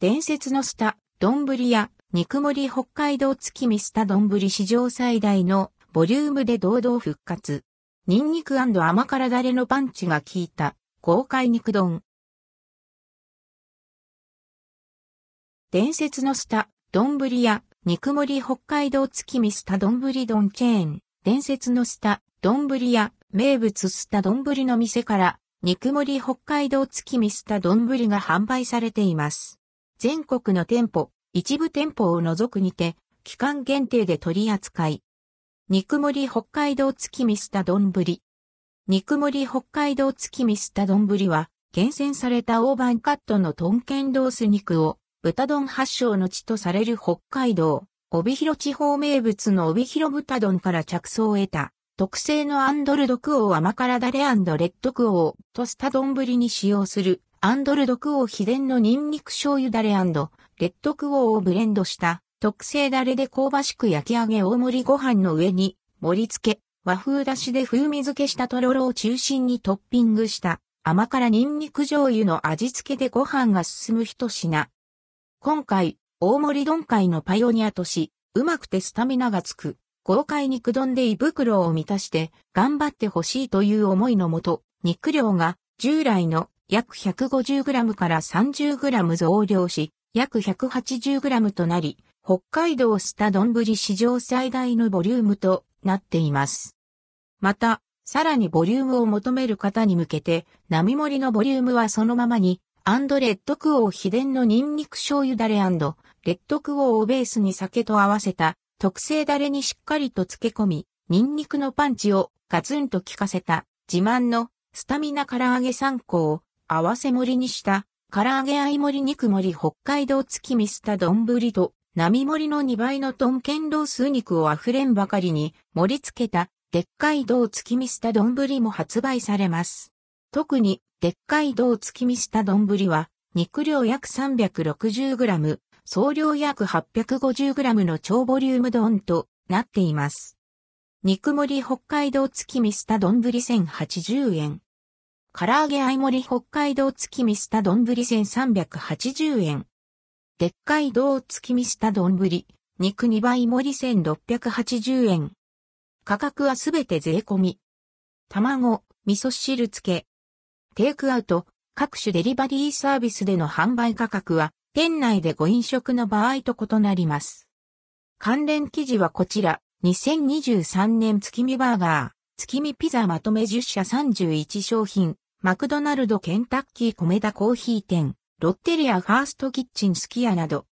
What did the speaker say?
伝説のスタ、丼や肉盛り北海道月見スタ丼史上最大のボリュームで堂々復活。ニンニク甘辛ダレのパンチが効いた豪快肉丼。伝説のスタ、丼や肉盛り北海道月見スタ丼丼チェーン。伝説のスタ、丼や名物スタ丼の店から肉盛り北海道月見スタ丼が販売されています。全国の店舗、一部店舗を除くにて、期間限定で取り扱い。肉盛り北海道月見スタ丼。肉盛り北海道月見スタ丼は、厳選された大判カットのトンケンロース肉を、豚丼発祥の地とされる北海道、帯広地方名物の帯広豚丼から着想を得た、特製のアンドルドクオー甘辛ダレレッドクオーとスタ丼に使用するアンドルドクオー秘伝のニンニク醤油ダレレッドクオーをブレンドした特製ダレで香ばしく焼き上げ大盛りご飯の上に盛り付け、和風だしで風味付けしたとろろを中心にトッピングした甘辛ニンニク醤油の味付けでご飯が進む一品。今回、大盛り丼会のパイオニアとし、うまくてスタミナがつく、豪快肉丼で胃袋を満たして頑張ってほしいという思いのもと、肉量が従来の約 150g から 30g 増量し、約 180g となり、北海道スタ丼史上最大のボリュームとなっています。また、さらにボリュームを求める方に向けて、並盛りのボリュームはそのままに、アンドレッドクオー秘伝のニンニク醤油ダレレッドクオーをベースに酒と合わせた特製ダレにしっかりと漬け込み、ニンニクのパンチをガツンと効かせた自慢のスタミナ唐揚げ3個を合わせ盛りにした唐揚げ合い盛り肉盛り北海道月見スタ丼と並盛りの2倍のトンケンロース肉を溢れんばかりに盛り付けたでっかい道月見スタ丼も発売されます。特にでっかい道月見スタ丼は肉量約 360g、総量約 850g の超ボリューム丼となっています。肉盛り北海道月見スタ丼1080円。唐揚げ合い盛り北海道月見スタ丼1380円。でっかい道月見スタ丼肉2倍盛り1680円。価格はすべて税込み。卵、味噌汁漬け。テイクアウト、各種デリバリーサービスでの販売価格は店内でご飲食の場合と異なります。関連記事はこちら、2023年月見バーガー、月見ピザまとめ10社31商品、マクドナルドケンタッキーコメダコーヒー店、ロッテリアファーストキッチンスキアなど、